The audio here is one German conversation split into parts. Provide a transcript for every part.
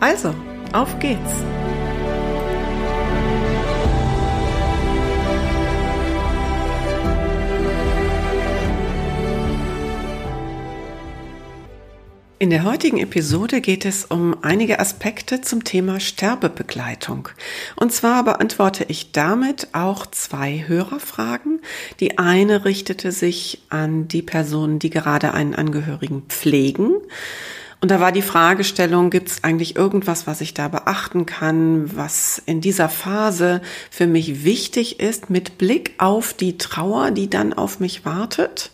Also, auf geht's! In der heutigen Episode geht es um einige Aspekte zum Thema Sterbebegleitung. Und zwar beantworte ich damit auch zwei Hörerfragen. Die eine richtete sich an die Personen, die gerade einen Angehörigen pflegen. Und da war die Fragestellung, gibt es eigentlich irgendwas, was ich da beachten kann, was in dieser Phase für mich wichtig ist, mit Blick auf die Trauer, die dann auf mich wartet?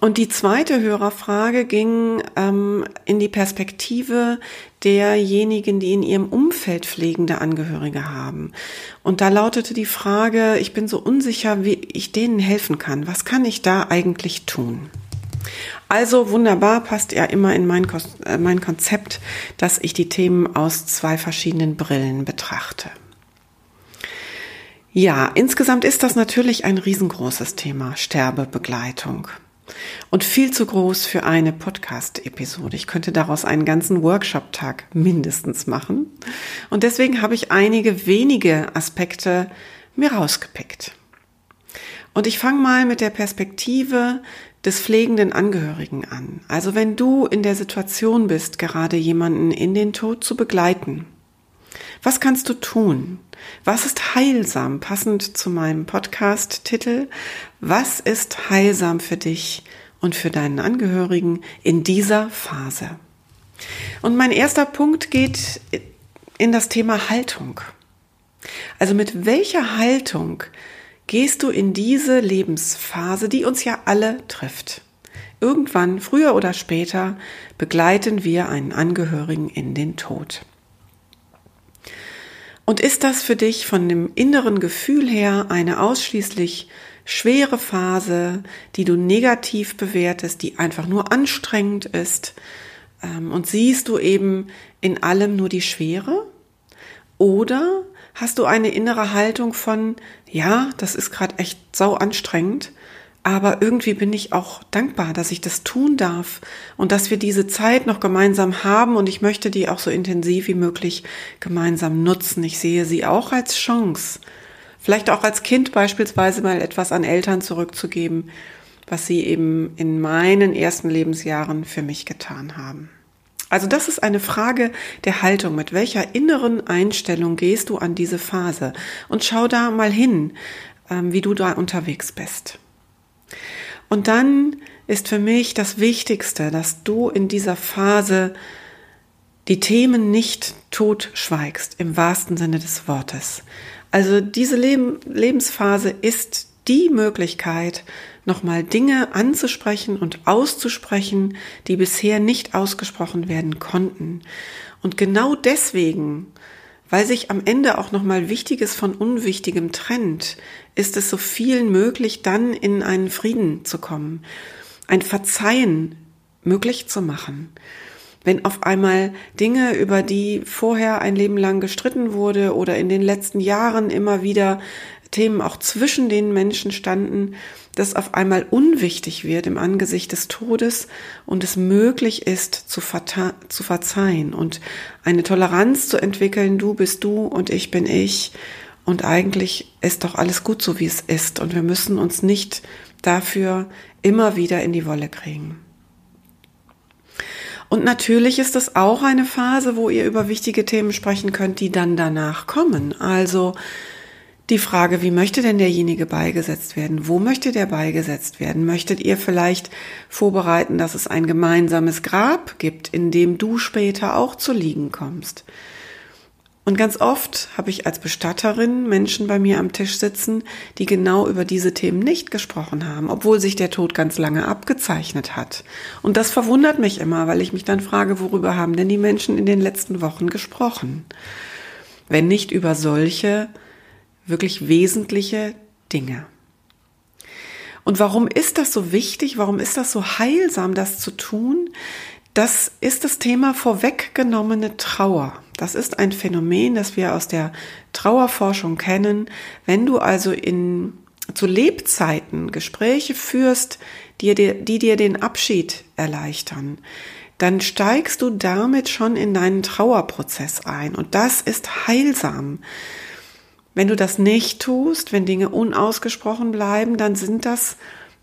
Und die zweite Hörerfrage ging ähm, in die Perspektive derjenigen, die in ihrem Umfeld pflegende Angehörige haben. Und da lautete die Frage, ich bin so unsicher, wie ich denen helfen kann. Was kann ich da eigentlich tun? Also wunderbar passt ja immer in mein, äh, mein Konzept, dass ich die Themen aus zwei verschiedenen Brillen betrachte. Ja, insgesamt ist das natürlich ein riesengroßes Thema, Sterbebegleitung. Und viel zu groß für eine Podcast-Episode. Ich könnte daraus einen ganzen Workshop-Tag mindestens machen. Und deswegen habe ich einige wenige Aspekte mir rausgepickt. Und ich fange mal mit der Perspektive des pflegenden Angehörigen an. Also wenn du in der Situation bist, gerade jemanden in den Tod zu begleiten, was kannst du tun? Was ist heilsam? Passend zu meinem Podcast-Titel. Was ist heilsam für dich und für deinen Angehörigen in dieser Phase? Und mein erster Punkt geht in das Thema Haltung. Also mit welcher Haltung gehst du in diese Lebensphase, die uns ja alle trifft. Irgendwann, früher oder später, begleiten wir einen Angehörigen in den Tod. Und ist das für dich von dem inneren Gefühl her eine ausschließlich schwere Phase, die du negativ bewertest, die einfach nur anstrengend ist? Ähm, und siehst du eben in allem nur die Schwere? Oder hast du eine innere Haltung von, ja, das ist gerade echt sau anstrengend, aber irgendwie bin ich auch dankbar, dass ich das tun darf und dass wir diese Zeit noch gemeinsam haben und ich möchte die auch so intensiv wie möglich gemeinsam nutzen. Ich sehe sie auch als Chance, vielleicht auch als Kind beispielsweise mal etwas an Eltern zurückzugeben, was sie eben in meinen ersten Lebensjahren für mich getan haben. Also das ist eine Frage der Haltung. Mit welcher inneren Einstellung gehst du an diese Phase? Und schau da mal hin, ähm, wie du da unterwegs bist. Und dann ist für mich das Wichtigste, dass du in dieser Phase die Themen nicht totschweigst, im wahrsten Sinne des Wortes. Also diese Leben, Lebensphase ist die Möglichkeit, nochmal Dinge anzusprechen und auszusprechen, die bisher nicht ausgesprochen werden konnten. Und genau deswegen, weil sich am Ende auch nochmal Wichtiges von Unwichtigem trennt, ist es so vielen möglich, dann in einen Frieden zu kommen, ein Verzeihen möglich zu machen. Wenn auf einmal Dinge, über die vorher ein Leben lang gestritten wurde oder in den letzten Jahren immer wieder Themen auch zwischen den Menschen standen, das auf einmal unwichtig wird im Angesicht des Todes und es möglich ist zu, zu verzeihen und eine Toleranz zu entwickeln, du bist du und ich bin ich und eigentlich ist doch alles gut so, wie es ist und wir müssen uns nicht dafür immer wieder in die Wolle kriegen. Und natürlich ist es auch eine Phase, wo ihr über wichtige Themen sprechen könnt, die dann danach kommen. Also die Frage, wie möchte denn derjenige beigesetzt werden? Wo möchte der beigesetzt werden? Möchtet ihr vielleicht vorbereiten, dass es ein gemeinsames Grab gibt, in dem du später auch zu liegen kommst? Und ganz oft habe ich als Bestatterin Menschen bei mir am Tisch sitzen, die genau über diese Themen nicht gesprochen haben, obwohl sich der Tod ganz lange abgezeichnet hat. Und das verwundert mich immer, weil ich mich dann frage, worüber haben denn die Menschen in den letzten Wochen gesprochen? Wenn nicht über solche wirklich wesentliche Dinge. Und warum ist das so wichtig? Warum ist das so heilsam, das zu tun? Das ist das Thema vorweggenommene Trauer. Das ist ein Phänomen, das wir aus der Trauerforschung kennen. Wenn du also in, zu Lebzeiten Gespräche führst, die dir, die dir den Abschied erleichtern, dann steigst du damit schon in deinen Trauerprozess ein. Und das ist heilsam. Wenn du das nicht tust, wenn Dinge unausgesprochen bleiben, dann sind das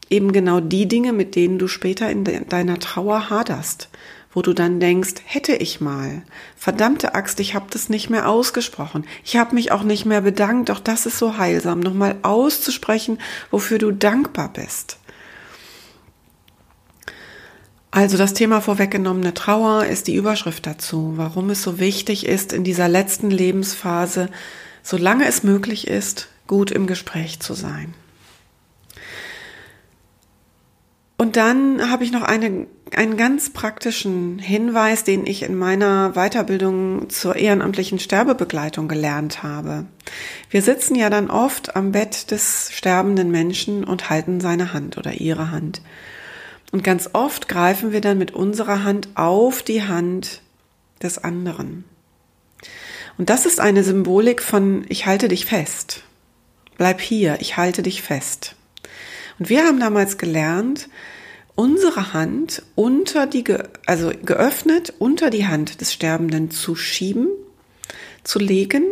eben genau die Dinge, mit denen du später in deiner Trauer haderst wo du dann denkst, hätte ich mal. Verdammte Axt, ich habe das nicht mehr ausgesprochen. Ich habe mich auch nicht mehr bedankt. Doch das ist so heilsam, nochmal auszusprechen, wofür du dankbar bist. Also das Thema vorweggenommene Trauer ist die Überschrift dazu, warum es so wichtig ist, in dieser letzten Lebensphase, solange es möglich ist, gut im Gespräch zu sein. Und dann habe ich noch eine, einen ganz praktischen Hinweis, den ich in meiner Weiterbildung zur ehrenamtlichen Sterbebegleitung gelernt habe. Wir sitzen ja dann oft am Bett des sterbenden Menschen und halten seine Hand oder ihre Hand. Und ganz oft greifen wir dann mit unserer Hand auf die Hand des anderen. Und das ist eine Symbolik von ich halte dich fest. Bleib hier, ich halte dich fest. Und wir haben damals gelernt, unsere Hand unter die, also geöffnet unter die Hand des Sterbenden zu schieben, zu legen.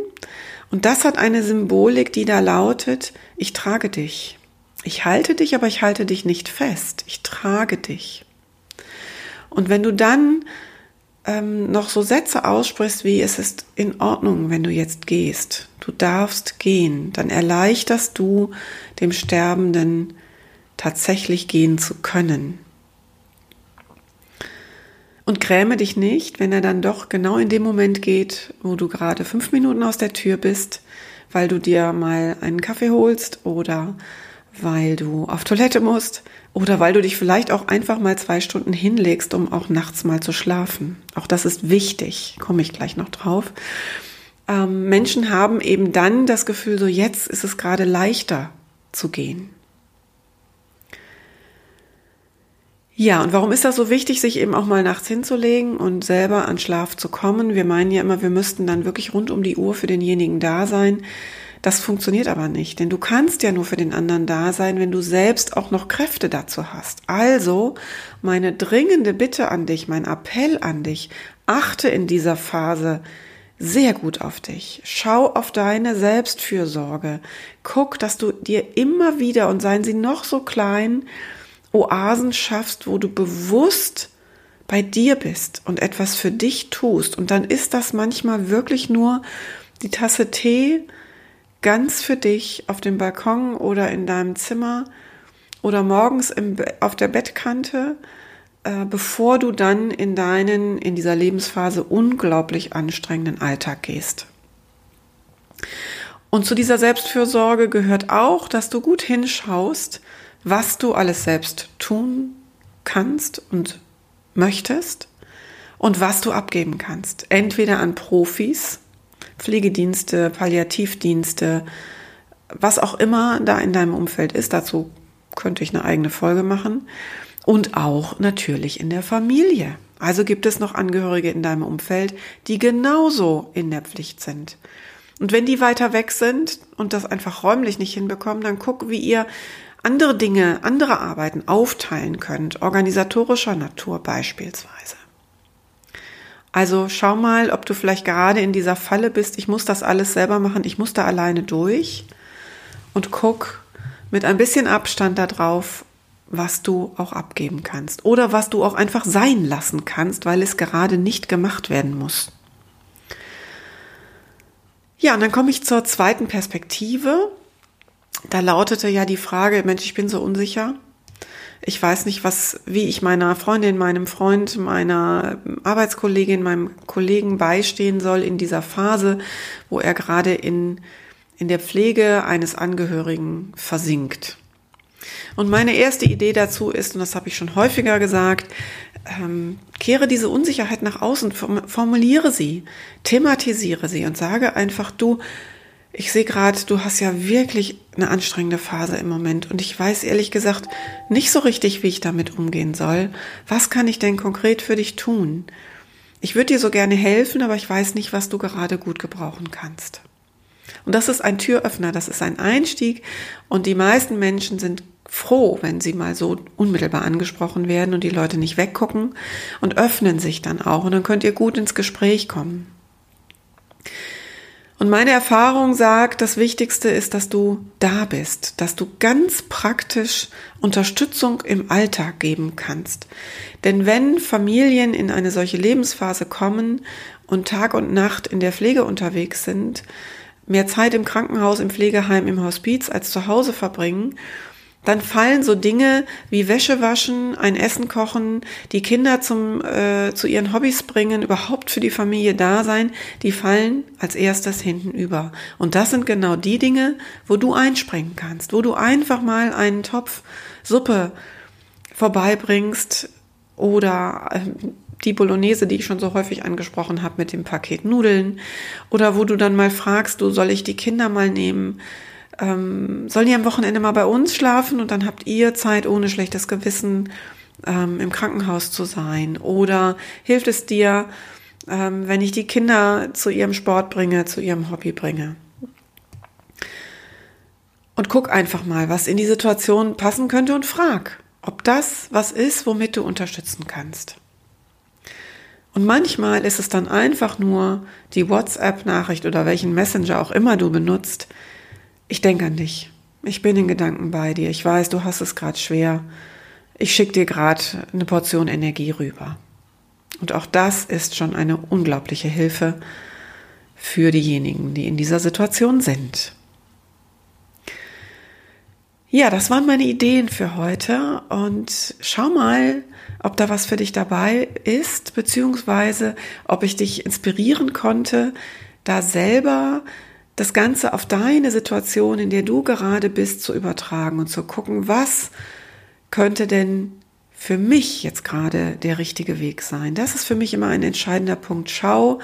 Und das hat eine Symbolik, die da lautet, ich trage dich. Ich halte dich, aber ich halte dich nicht fest. Ich trage dich. Und wenn du dann ähm, noch so Sätze aussprichst wie es ist in Ordnung, wenn du jetzt gehst, du darfst gehen, dann erleichterst du dem Sterbenden tatsächlich gehen zu können. Und gräme dich nicht, wenn er dann doch genau in dem Moment geht, wo du gerade fünf Minuten aus der Tür bist, weil du dir mal einen Kaffee holst oder weil du auf Toilette musst oder weil du dich vielleicht auch einfach mal zwei Stunden hinlegst, um auch nachts mal zu schlafen. Auch das ist wichtig, komme ich gleich noch drauf. Ähm, Menschen haben eben dann das Gefühl, so jetzt ist es gerade leichter zu gehen. Ja, und warum ist das so wichtig, sich eben auch mal nachts hinzulegen und selber an Schlaf zu kommen? Wir meinen ja immer, wir müssten dann wirklich rund um die Uhr für denjenigen da sein. Das funktioniert aber nicht, denn du kannst ja nur für den anderen da sein, wenn du selbst auch noch Kräfte dazu hast. Also meine dringende Bitte an dich, mein Appell an dich, achte in dieser Phase sehr gut auf dich. Schau auf deine Selbstfürsorge. Guck, dass du dir immer wieder, und seien sie noch so klein, Oasen schaffst, wo du bewusst bei dir bist und etwas für dich tust. Und dann ist das manchmal wirklich nur die Tasse Tee ganz für dich auf dem Balkon oder in deinem Zimmer oder morgens im, auf der Bettkante, äh, bevor du dann in deinen, in dieser Lebensphase unglaublich anstrengenden Alltag gehst. Und zu dieser Selbstfürsorge gehört auch, dass du gut hinschaust, was du alles selbst tun kannst und möchtest und was du abgeben kannst. Entweder an Profis, Pflegedienste, Palliativdienste, was auch immer da in deinem Umfeld ist. Dazu könnte ich eine eigene Folge machen. Und auch natürlich in der Familie. Also gibt es noch Angehörige in deinem Umfeld, die genauso in der Pflicht sind. Und wenn die weiter weg sind und das einfach räumlich nicht hinbekommen, dann guck, wie ihr andere Dinge, andere Arbeiten aufteilen könnt, organisatorischer Natur beispielsweise. Also schau mal, ob du vielleicht gerade in dieser Falle bist, ich muss das alles selber machen, ich muss da alleine durch und guck mit ein bisschen Abstand darauf, was du auch abgeben kannst oder was du auch einfach sein lassen kannst, weil es gerade nicht gemacht werden muss. Ja, und dann komme ich zur zweiten Perspektive, da lautete ja die Frage, Mensch, ich bin so unsicher. Ich weiß nicht, was, wie ich meiner Freundin, meinem Freund, meiner Arbeitskollegin, meinem Kollegen beistehen soll in dieser Phase, wo er gerade in, in der Pflege eines Angehörigen versinkt. Und meine erste Idee dazu ist, und das habe ich schon häufiger gesagt, ähm, kehre diese Unsicherheit nach außen, formuliere sie, thematisiere sie und sage einfach, du, ich sehe gerade, du hast ja wirklich eine anstrengende Phase im Moment und ich weiß ehrlich gesagt nicht so richtig, wie ich damit umgehen soll. Was kann ich denn konkret für dich tun? Ich würde dir so gerne helfen, aber ich weiß nicht, was du gerade gut gebrauchen kannst. Und das ist ein Türöffner, das ist ein Einstieg und die meisten Menschen sind froh, wenn sie mal so unmittelbar angesprochen werden und die Leute nicht weggucken und öffnen sich dann auch und dann könnt ihr gut ins Gespräch kommen. Und meine Erfahrung sagt, das Wichtigste ist, dass du da bist, dass du ganz praktisch Unterstützung im Alltag geben kannst. Denn wenn Familien in eine solche Lebensphase kommen und Tag und Nacht in der Pflege unterwegs sind, mehr Zeit im Krankenhaus, im Pflegeheim, im Hospiz als zu Hause verbringen dann fallen so Dinge wie Wäsche waschen, ein Essen kochen, die Kinder zum, äh, zu ihren Hobbys bringen, überhaupt für die Familie da sein, die fallen als erstes hinten über. Und das sind genau die Dinge, wo du einspringen kannst, wo du einfach mal einen Topf Suppe vorbeibringst oder äh, die Bolognese, die ich schon so häufig angesprochen habe mit dem Paket Nudeln oder wo du dann mal fragst, du soll ich die Kinder mal nehmen, ähm, sollen die am Wochenende mal bei uns schlafen und dann habt ihr Zeit ohne schlechtes Gewissen ähm, im Krankenhaus zu sein? Oder hilft es dir, ähm, wenn ich die Kinder zu ihrem Sport bringe, zu ihrem Hobby bringe? Und guck einfach mal, was in die Situation passen könnte und frag, ob das was ist, womit du unterstützen kannst. Und manchmal ist es dann einfach nur die WhatsApp-Nachricht oder welchen Messenger auch immer du benutzt, ich denke an dich. Ich bin in Gedanken bei dir. Ich weiß, du hast es gerade schwer. Ich schicke dir gerade eine Portion Energie rüber. Und auch das ist schon eine unglaubliche Hilfe für diejenigen, die in dieser Situation sind. Ja, das waren meine Ideen für heute und schau mal, ob da was für dich dabei ist, beziehungsweise ob ich dich inspirieren konnte, da selber das Ganze auf deine Situation, in der du gerade bist, zu übertragen und zu gucken, was könnte denn für mich jetzt gerade der richtige Weg sein. Das ist für mich immer ein entscheidender Punkt. Schau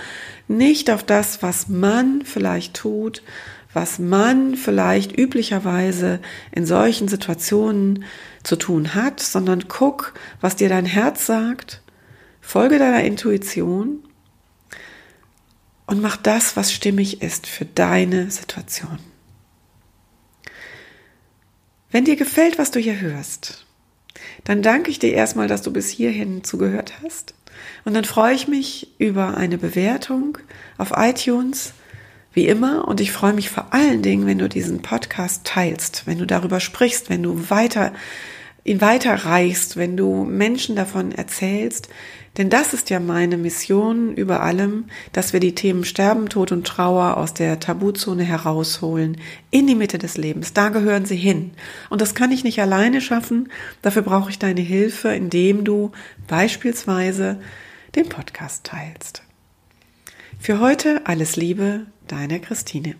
nicht auf das, was man vielleicht tut, was man vielleicht üblicherweise in solchen Situationen zu tun hat, sondern guck, was dir dein Herz sagt, folge deiner Intuition und mach das, was stimmig ist für deine Situation. Wenn dir gefällt, was du hier hörst, dann danke ich dir erstmal, dass du bis hierhin zugehört hast. Und dann freue ich mich über eine Bewertung auf iTunes, wie immer. Und ich freue mich vor allen Dingen, wenn du diesen Podcast teilst, wenn du darüber sprichst, wenn du weiter, ihn weiterreichst, wenn du Menschen davon erzählst, denn das ist ja meine Mission über allem, dass wir die Themen Sterben, Tod und Trauer aus der Tabuzone herausholen, in die Mitte des Lebens. Da gehören sie hin. Und das kann ich nicht alleine schaffen. Dafür brauche ich deine Hilfe, indem du beispielsweise den Podcast teilst. Für heute alles Liebe, deine Christine.